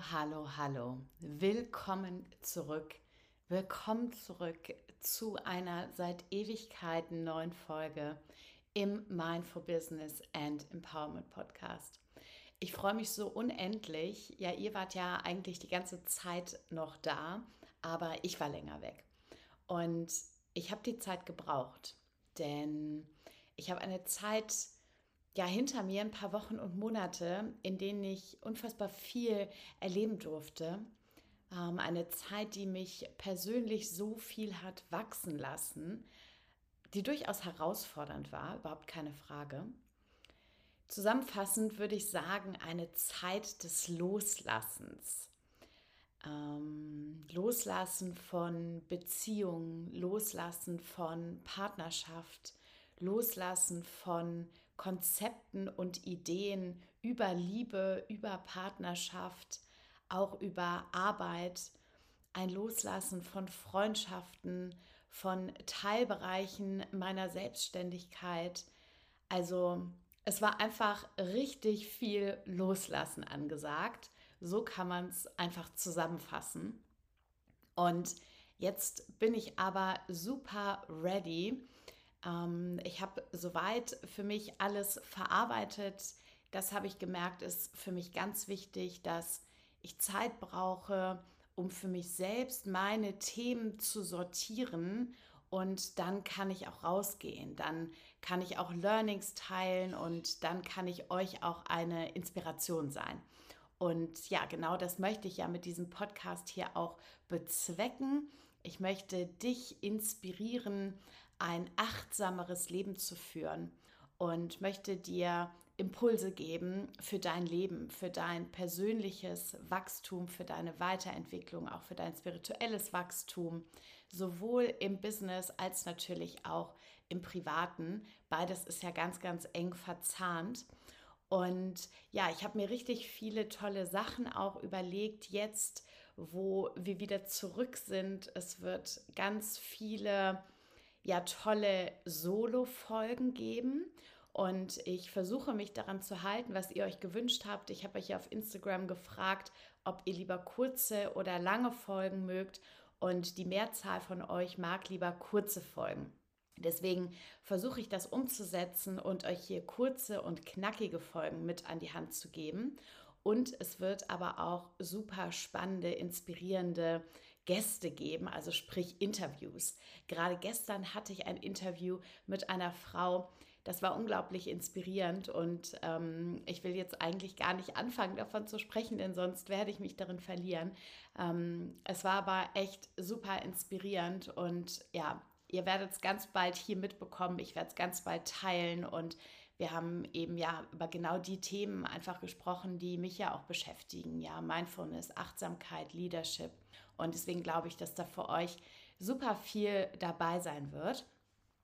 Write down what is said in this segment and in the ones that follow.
Hallo, hallo. Willkommen zurück. Willkommen zurück zu einer seit Ewigkeiten neuen Folge im Mindful Business and Empowerment Podcast. Ich freue mich so unendlich. Ja, ihr wart ja eigentlich die ganze Zeit noch da, aber ich war länger weg. Und ich habe die Zeit gebraucht, denn ich habe eine Zeit ja hinter mir ein paar Wochen und Monate, in denen ich unfassbar viel erleben durfte. Ähm, eine Zeit, die mich persönlich so viel hat wachsen lassen, die durchaus herausfordernd war, überhaupt keine Frage. Zusammenfassend würde ich sagen, eine Zeit des Loslassens. Ähm, loslassen von Beziehungen, Loslassen von Partnerschaft, Loslassen von Konzepten und Ideen über Liebe, über Partnerschaft, auch über Arbeit, ein Loslassen von Freundschaften, von Teilbereichen meiner Selbstständigkeit. Also es war einfach richtig viel Loslassen angesagt. So kann man es einfach zusammenfassen. Und jetzt bin ich aber super ready ähm, ich habe soweit für mich alles verarbeitet. Das habe ich gemerkt, ist für mich ganz wichtig, dass ich Zeit brauche, um für mich selbst meine Themen zu sortieren. Und dann kann ich auch rausgehen, dann kann ich auch Learnings teilen und dann kann ich euch auch eine Inspiration sein. Und ja, genau das möchte ich ja mit diesem Podcast hier auch bezwecken. Ich möchte dich inspirieren, ein achtsameres Leben zu führen und möchte dir Impulse geben für dein Leben, für dein persönliches Wachstum, für deine Weiterentwicklung, auch für dein spirituelles Wachstum, sowohl im Business als natürlich auch im Privaten. Beides ist ja ganz, ganz eng verzahnt. Und ja, ich habe mir richtig viele tolle Sachen auch überlegt jetzt, wo wir wieder zurück sind. Es wird ganz viele ja tolle Solo-Folgen geben. Und ich versuche mich daran zu halten, was ihr euch gewünscht habt. Ich habe euch ja auf Instagram gefragt, ob ihr lieber kurze oder lange Folgen mögt. Und die Mehrzahl von euch mag lieber kurze Folgen. Deswegen versuche ich das umzusetzen und euch hier kurze und knackige Folgen mit an die Hand zu geben. Und es wird aber auch super spannende, inspirierende Gäste geben, also sprich Interviews. Gerade gestern hatte ich ein Interview mit einer Frau, das war unglaublich inspirierend und ähm, ich will jetzt eigentlich gar nicht anfangen davon zu sprechen, denn sonst werde ich mich darin verlieren. Ähm, es war aber echt super inspirierend und ja, ihr werdet es ganz bald hier mitbekommen. Ich werde es ganz bald teilen und wir haben eben ja über genau die Themen einfach gesprochen, die mich ja auch beschäftigen. Ja, Mindfulness, Achtsamkeit, Leadership. Und deswegen glaube ich, dass da für euch super viel dabei sein wird.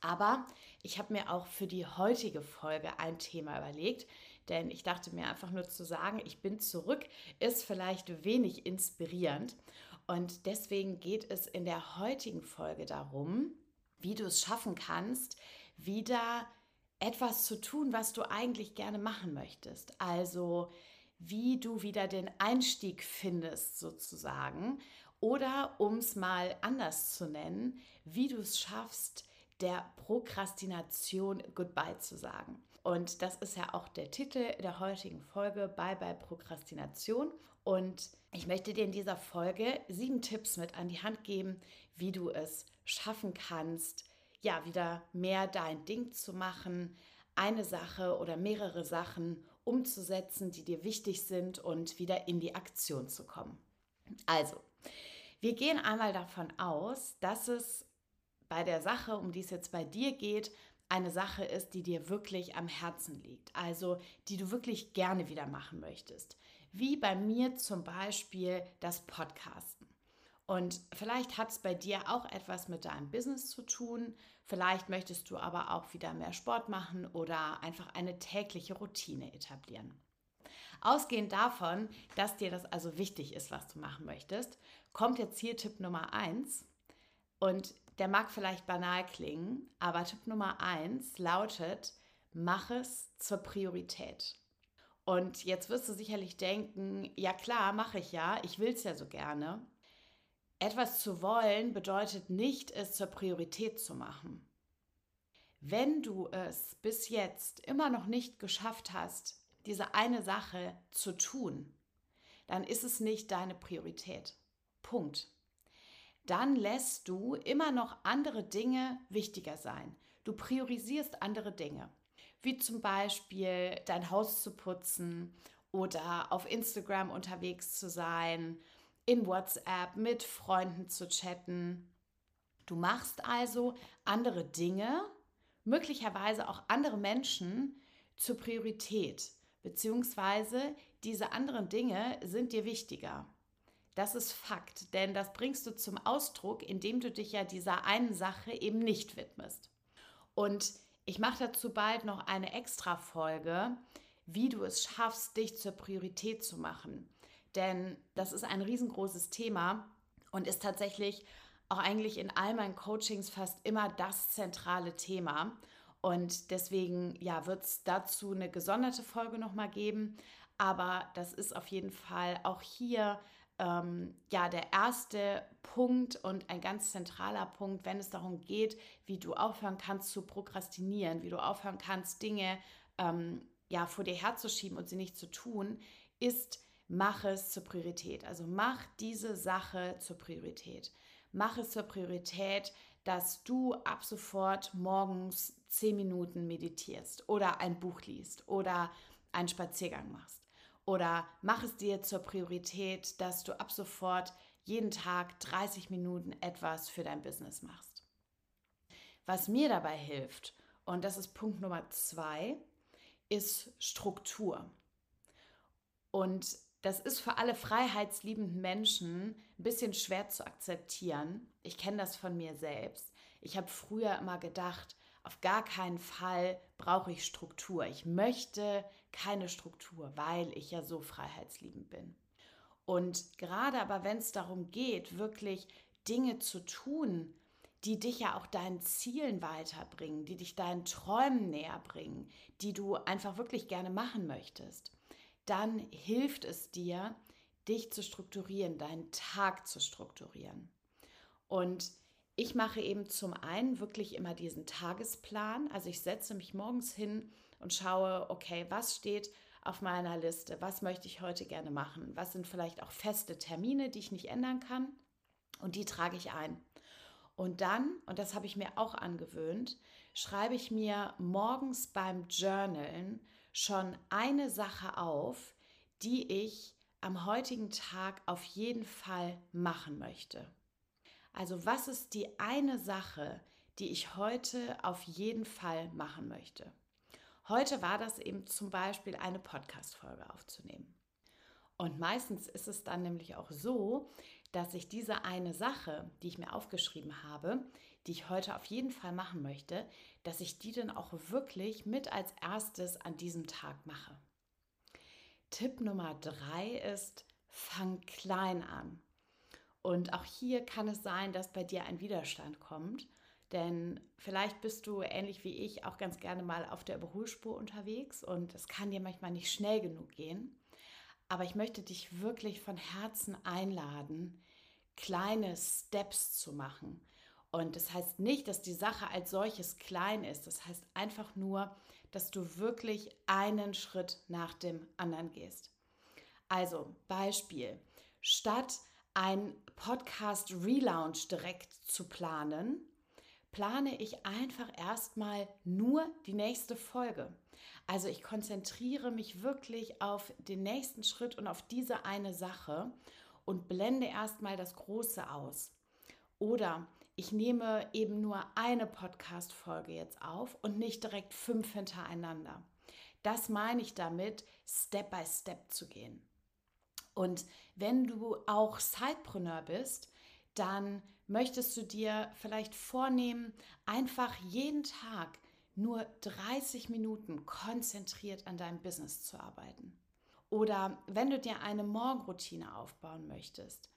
Aber ich habe mir auch für die heutige Folge ein Thema überlegt, denn ich dachte mir einfach nur zu sagen, ich bin zurück, ist vielleicht wenig inspirierend. Und deswegen geht es in der heutigen Folge darum, wie du es schaffen kannst, wieder etwas zu tun, was du eigentlich gerne machen möchtest. Also wie du wieder den Einstieg findest sozusagen oder um es mal anders zu nennen, wie du es schaffst, der Prokrastination Goodbye zu sagen. Und das ist ja auch der Titel der heutigen Folge, Bye Bye Prokrastination. Und ich möchte dir in dieser Folge sieben Tipps mit an die Hand geben, wie du es schaffen kannst, ja, wieder mehr dein Ding zu machen, eine Sache oder mehrere Sachen umzusetzen, die dir wichtig sind und wieder in die Aktion zu kommen. Also, wir gehen einmal davon aus, dass es bei der Sache, um die es jetzt bei dir geht, eine Sache ist, die dir wirklich am Herzen liegt, also die du wirklich gerne wieder machen möchtest. Wie bei mir zum Beispiel das Podcasten. Und vielleicht hat es bei dir auch etwas mit deinem Business zu tun. Vielleicht möchtest du aber auch wieder mehr Sport machen oder einfach eine tägliche Routine etablieren. Ausgehend davon, dass dir das also wichtig ist, was du machen möchtest, kommt jetzt hier Tipp Nummer 1. Und der mag vielleicht banal klingen, aber Tipp Nummer 1 lautet, mach es zur Priorität. Und jetzt wirst du sicherlich denken, ja klar, mache ich ja, ich will es ja so gerne. Etwas zu wollen bedeutet nicht, es zur Priorität zu machen. Wenn du es bis jetzt immer noch nicht geschafft hast, diese eine Sache zu tun, dann ist es nicht deine Priorität. Punkt. Dann lässt du immer noch andere Dinge wichtiger sein. Du priorisierst andere Dinge wie zum Beispiel dein Haus zu putzen oder auf Instagram unterwegs zu sein, in WhatsApp mit Freunden zu chatten. Du machst also andere Dinge, möglicherweise auch andere Menschen zur Priorität, beziehungsweise diese anderen Dinge sind dir wichtiger. Das ist Fakt, denn das bringst du zum Ausdruck, indem du dich ja dieser einen Sache eben nicht widmest. Und ich mache dazu bald noch eine extra Folge, wie du es schaffst, dich zur Priorität zu machen. Denn das ist ein riesengroßes Thema und ist tatsächlich auch eigentlich in all meinen Coachings fast immer das zentrale Thema. Und deswegen ja, wird es dazu eine gesonderte Folge nochmal geben. Aber das ist auf jeden Fall auch hier ähm, ja der erste Punkt und ein ganz zentraler Punkt, wenn es darum geht, wie du aufhören kannst zu prokrastinieren, wie du aufhören kannst, Dinge ähm, ja vor dir herzuschieben und sie nicht zu tun, ist, mach es zur Priorität. Also mach diese Sache zur Priorität. Mach es zur Priorität, dass du ab sofort morgens zehn Minuten meditierst oder ein Buch liest oder einen Spaziergang machst. Oder mach es dir zur Priorität, dass du ab sofort jeden Tag 30 Minuten etwas für dein Business machst. Was mir dabei hilft, und das ist Punkt Nummer zwei, ist Struktur. Und das ist für alle freiheitsliebenden Menschen ein bisschen schwer zu akzeptieren. Ich kenne das von mir selbst. Ich habe früher immer gedacht, auf gar keinen Fall brauche ich Struktur. Ich möchte keine Struktur, weil ich ja so freiheitsliebend bin. Und gerade aber, wenn es darum geht, wirklich Dinge zu tun, die dich ja auch deinen Zielen weiterbringen, die dich deinen Träumen näher bringen, die du einfach wirklich gerne machen möchtest, dann hilft es dir, dich zu strukturieren, deinen Tag zu strukturieren. Und ich mache eben zum einen wirklich immer diesen Tagesplan. Also ich setze mich morgens hin und schaue, okay, was steht auf meiner Liste? Was möchte ich heute gerne machen? Was sind vielleicht auch feste Termine, die ich nicht ändern kann? Und die trage ich ein. Und dann, und das habe ich mir auch angewöhnt, schreibe ich mir morgens beim Journalen schon eine Sache auf, die ich am heutigen Tag auf jeden Fall machen möchte. Also was ist die eine Sache, die ich heute auf jeden Fall machen möchte? Heute war das eben zum Beispiel eine Podcast-Folge aufzunehmen. Und meistens ist es dann nämlich auch so, dass ich diese eine Sache, die ich mir aufgeschrieben habe, die ich heute auf jeden Fall machen möchte, dass ich die dann auch wirklich mit als erstes an diesem Tag mache. Tipp Nummer drei ist, fang klein an. Und auch hier kann es sein, dass bei dir ein Widerstand kommt. Denn vielleicht bist du ähnlich wie ich auch ganz gerne mal auf der Überholspur unterwegs und es kann dir manchmal nicht schnell genug gehen. Aber ich möchte dich wirklich von Herzen einladen, kleine Steps zu machen. Und das heißt nicht, dass die Sache als solches klein ist. Das heißt einfach nur, dass du wirklich einen Schritt nach dem anderen gehst. Also Beispiel, statt ein Podcast Relaunch direkt zu planen, plane ich einfach erstmal nur die nächste Folge. Also ich konzentriere mich wirklich auf den nächsten Schritt und auf diese eine Sache und blende erstmal das Große aus. Oder ich nehme eben nur eine Podcast-Folge jetzt auf und nicht direkt fünf hintereinander. Das meine ich damit, Step by Step zu gehen. Und wenn du auch Sidepreneur bist, dann möchtest du dir vielleicht vornehmen, einfach jeden Tag nur 30 Minuten konzentriert an deinem Business zu arbeiten. Oder wenn du dir eine Morgenroutine aufbauen möchtest,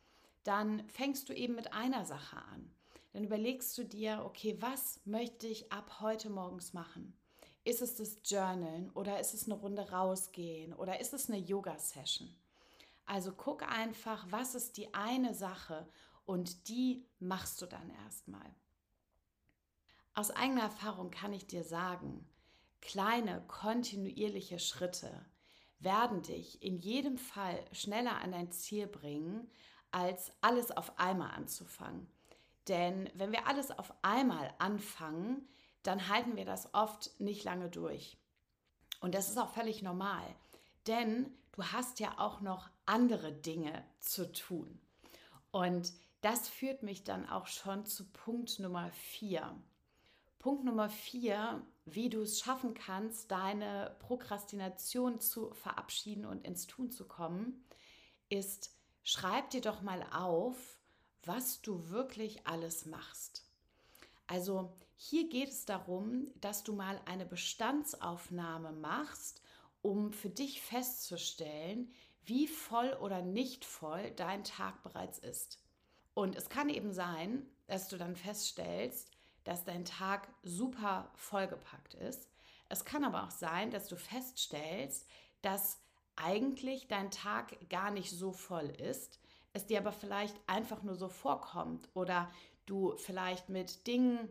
dann fängst du eben mit einer Sache an. Dann überlegst du dir, okay, was möchte ich ab heute morgens machen? Ist es das Journalen oder ist es eine Runde rausgehen oder ist es eine Yoga-Session? Also guck einfach, was ist die eine Sache und die machst du dann erstmal. Aus eigener Erfahrung kann ich dir sagen, kleine kontinuierliche Schritte werden dich in jedem Fall schneller an dein Ziel bringen, als alles auf einmal anzufangen. Denn wenn wir alles auf einmal anfangen, dann halten wir das oft nicht lange durch. Und das ist auch völlig normal, denn du hast ja auch noch andere Dinge zu tun. Und das führt mich dann auch schon zu Punkt Nummer vier. Punkt Nummer vier, wie du es schaffen kannst, deine Prokrastination zu verabschieden und ins Tun zu kommen, ist, schreib dir doch mal auf, was du wirklich alles machst. Also hier geht es darum, dass du mal eine Bestandsaufnahme machst, um für dich festzustellen, wie voll oder nicht voll dein Tag bereits ist. Und es kann eben sein, dass du dann feststellst, dass dein Tag super vollgepackt ist. Es kann aber auch sein, dass du feststellst, dass eigentlich dein Tag gar nicht so voll ist, es dir aber vielleicht einfach nur so vorkommt oder du vielleicht mit Dingen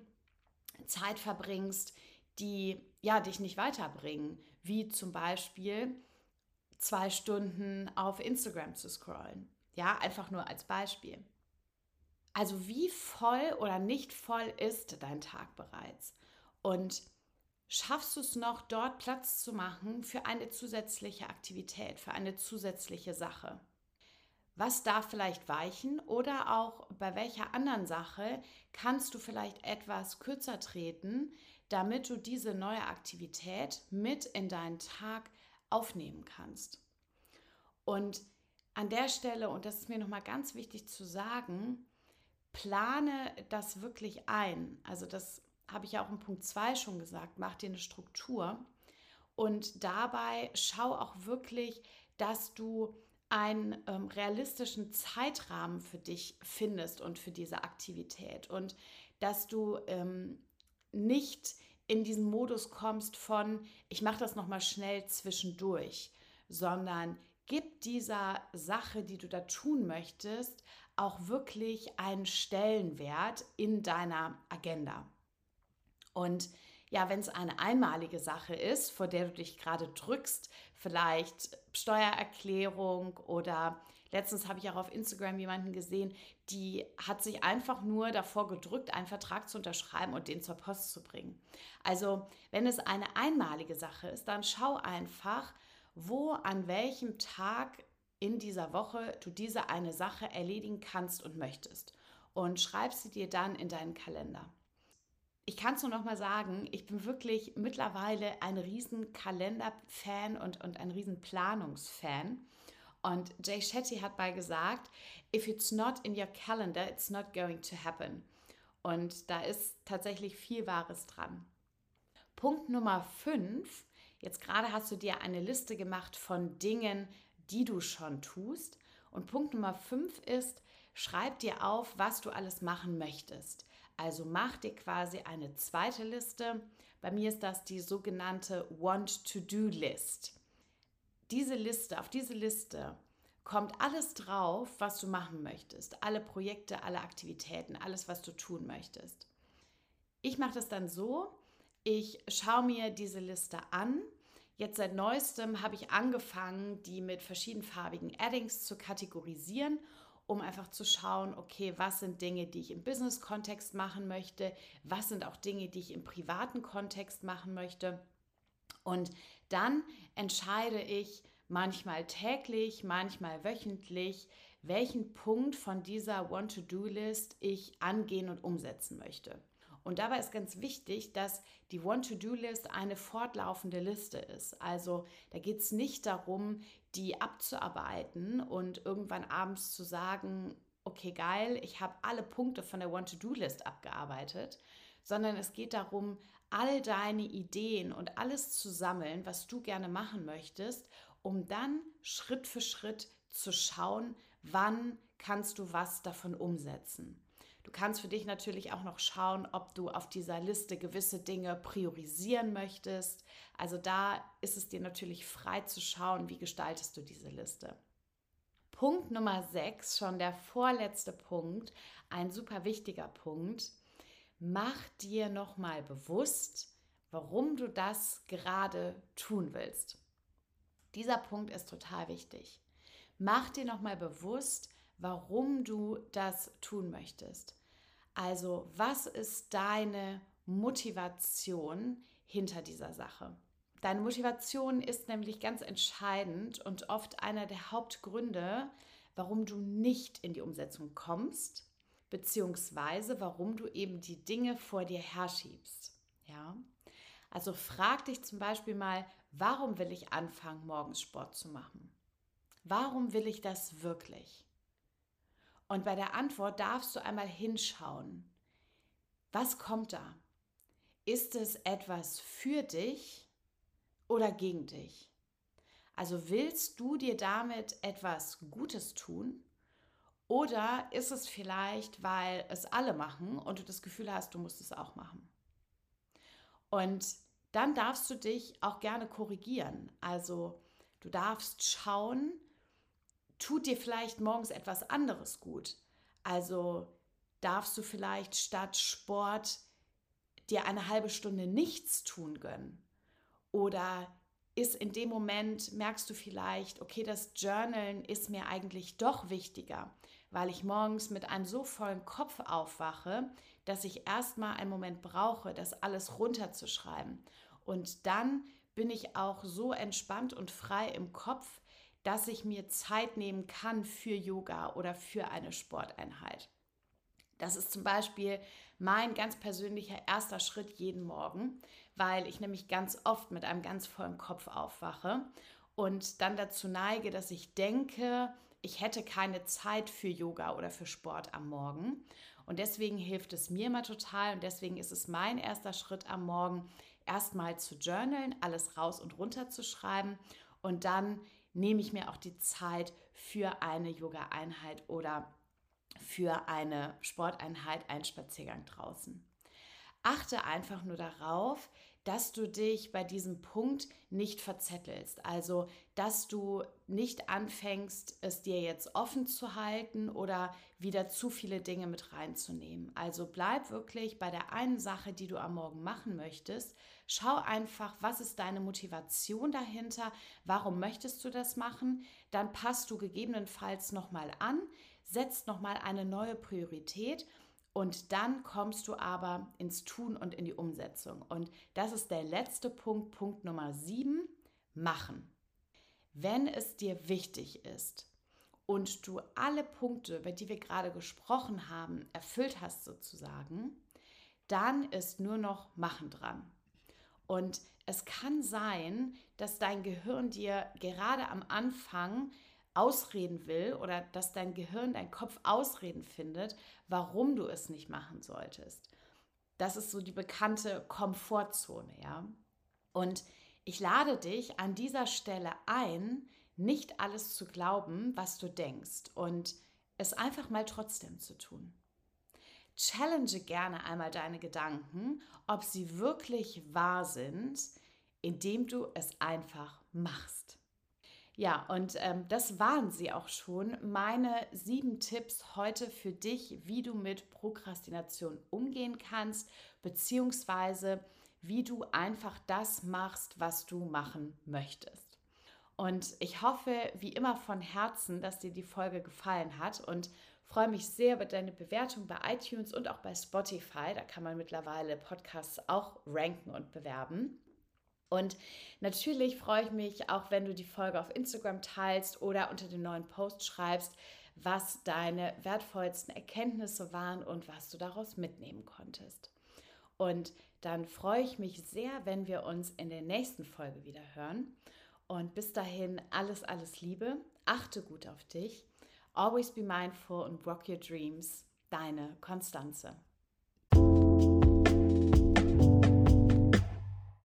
Zeit verbringst, die ja dich nicht weiterbringen, wie zum Beispiel zwei Stunden auf Instagram zu scrollen. Ja, einfach nur als Beispiel. Also wie voll oder nicht voll ist dein Tag bereits? Und schaffst du es noch, dort Platz zu machen für eine zusätzliche Aktivität, für eine zusätzliche Sache? Was darf vielleicht weichen oder auch bei welcher anderen Sache kannst du vielleicht etwas kürzer treten, damit du diese neue Aktivität mit in deinen Tag aufnehmen kannst? Und an der Stelle, und das ist mir nochmal ganz wichtig zu sagen, plane das wirklich ein. Also das habe ich ja auch in Punkt 2 schon gesagt, mach dir eine Struktur und dabei schau auch wirklich, dass du einen ähm, realistischen Zeitrahmen für dich findest und für diese Aktivität und dass du ähm, nicht in diesen Modus kommst von ich mache das noch mal schnell zwischendurch, sondern gib dieser Sache, die du da tun möchtest, auch wirklich einen Stellenwert in deiner Agenda. Und ja, wenn es eine einmalige Sache ist, vor der du dich gerade drückst, vielleicht Steuererklärung oder letztens habe ich auch auf Instagram jemanden gesehen, die hat sich einfach nur davor gedrückt, einen Vertrag zu unterschreiben und den zur Post zu bringen. Also, wenn es eine einmalige Sache ist, dann schau einfach, wo an welchem Tag in dieser Woche du diese eine Sache erledigen kannst und möchtest. Und schreib sie dir dann in deinen Kalender. Ich kann es nur noch mal sagen, ich bin wirklich mittlerweile ein riesen Kalender-Fan und, und ein riesen Planungsfan. Und Jay Shetty hat mal gesagt, if it's not in your calendar, it's not going to happen. Und da ist tatsächlich viel Wahres dran. Punkt Nummer 5. Jetzt gerade hast du dir eine Liste gemacht von Dingen, die du schon tust. Und Punkt Nummer 5 ist, schreib dir auf, was du alles machen möchtest. Also mach dir quasi eine zweite Liste. Bei mir ist das die sogenannte Want-to-Do-List. Diese Liste, auf diese Liste kommt alles drauf, was du machen möchtest. Alle Projekte, alle Aktivitäten, alles, was du tun möchtest. Ich mache das dann so, ich schaue mir diese Liste an Jetzt seit neuestem habe ich angefangen, die mit verschiedenfarbigen Addings zu kategorisieren, um einfach zu schauen, okay, was sind Dinge, die ich im Business-Kontext machen möchte, was sind auch Dinge, die ich im privaten Kontext machen möchte. Und dann entscheide ich manchmal täglich, manchmal wöchentlich, welchen Punkt von dieser Want-to-Do-List ich angehen und umsetzen möchte. Und dabei ist ganz wichtig, dass die Want-to-Do-List eine fortlaufende Liste ist. Also da geht es nicht darum, die abzuarbeiten und irgendwann abends zu sagen, okay, geil, ich habe alle Punkte von der Want-to-Do-List abgearbeitet, sondern es geht darum, all deine Ideen und alles zu sammeln, was du gerne machen möchtest, um dann Schritt für Schritt zu schauen, wann kannst du was davon umsetzen. Du kannst für dich natürlich auch noch schauen, ob du auf dieser Liste gewisse Dinge priorisieren möchtest. Also da ist es dir natürlich frei zu schauen, wie gestaltest du diese Liste. Punkt Nummer 6, schon der vorletzte Punkt, ein super wichtiger Punkt. Mach dir nochmal bewusst, warum du das gerade tun willst. Dieser Punkt ist total wichtig. Mach dir nochmal bewusst, warum du das tun möchtest. Also, was ist deine Motivation hinter dieser Sache? Deine Motivation ist nämlich ganz entscheidend und oft einer der Hauptgründe, warum du nicht in die Umsetzung kommst, beziehungsweise warum du eben die Dinge vor dir herschiebst. Ja? Also frag dich zum Beispiel mal, warum will ich anfangen, morgens Sport zu machen? Warum will ich das wirklich? Und bei der Antwort darfst du einmal hinschauen. Was kommt da? Ist es etwas für dich oder gegen dich? Also willst du dir damit etwas Gutes tun? Oder ist es vielleicht, weil es alle machen und du das Gefühl hast, du musst es auch machen? Und dann darfst du dich auch gerne korrigieren. Also du darfst schauen, tut dir vielleicht morgens etwas anderes gut. Also darfst du vielleicht statt Sport dir eine halbe Stunde nichts tun gönnen. Oder ist in dem Moment, merkst du vielleicht, okay, das Journalen ist mir eigentlich doch wichtiger, weil ich morgens mit einem so vollen Kopf aufwache, dass ich erstmal einen Moment brauche, das alles runterzuschreiben. Und dann bin ich auch so entspannt und frei im Kopf, dass ich mir Zeit nehmen kann für Yoga oder für eine Sporteinheit. Das ist zum Beispiel mein ganz persönlicher erster Schritt jeden Morgen, weil ich nämlich ganz oft mit einem ganz vollen Kopf aufwache und dann dazu neige, dass ich denke, ich hätte keine Zeit für Yoga oder für Sport am Morgen. Und deswegen hilft es mir immer total und deswegen ist es mein erster Schritt am Morgen, erstmal zu journalen, alles raus und runter zu schreiben und dann nehme ich mir auch die Zeit für eine Yoga-Einheit oder für eine Sporteinheit, einen Spaziergang draußen. Achte einfach nur darauf, dass du dich bei diesem Punkt nicht verzettelst. Also, dass du nicht anfängst, es dir jetzt offen zu halten oder wieder zu viele Dinge mit reinzunehmen. Also bleib wirklich bei der einen Sache, die du am Morgen machen möchtest. Schau einfach, was ist deine Motivation dahinter? Warum möchtest du das machen? Dann passt du gegebenenfalls nochmal an, setzt nochmal eine neue Priorität und dann kommst du aber ins Tun und in die Umsetzung. Und das ist der letzte Punkt, Punkt Nummer sieben, machen. Wenn es dir wichtig ist und du alle Punkte, über die wir gerade gesprochen haben, erfüllt hast sozusagen, dann ist nur noch Machen dran. Und es kann sein, dass dein Gehirn dir gerade am Anfang ausreden will oder dass dein Gehirn, dein Kopf Ausreden findet, warum du es nicht machen solltest. Das ist so die bekannte Komfortzone, ja. Und ich lade dich an dieser Stelle ein, nicht alles zu glauben, was du denkst und es einfach mal trotzdem zu tun. Challenge gerne einmal deine Gedanken, ob sie wirklich wahr sind, indem du es einfach machst. Ja, und ähm, das waren sie auch schon. Meine sieben Tipps heute für dich, wie du mit Prokrastination umgehen kannst, beziehungsweise wie du einfach das machst, was du machen möchtest. Und ich hoffe, wie immer von Herzen, dass dir die Folge gefallen hat und freue mich sehr über deine Bewertung bei iTunes und auch bei Spotify. Da kann man mittlerweile Podcasts auch ranken und bewerben. Und natürlich freue ich mich auch, wenn du die Folge auf Instagram teilst oder unter den neuen Post schreibst, was deine wertvollsten Erkenntnisse waren und was du daraus mitnehmen konntest. Und dann freue ich mich sehr, wenn wir uns in der nächsten Folge wieder hören. Und bis dahin alles, alles Liebe. Achte gut auf dich. Always be mindful and rock your dreams. Deine Konstanze.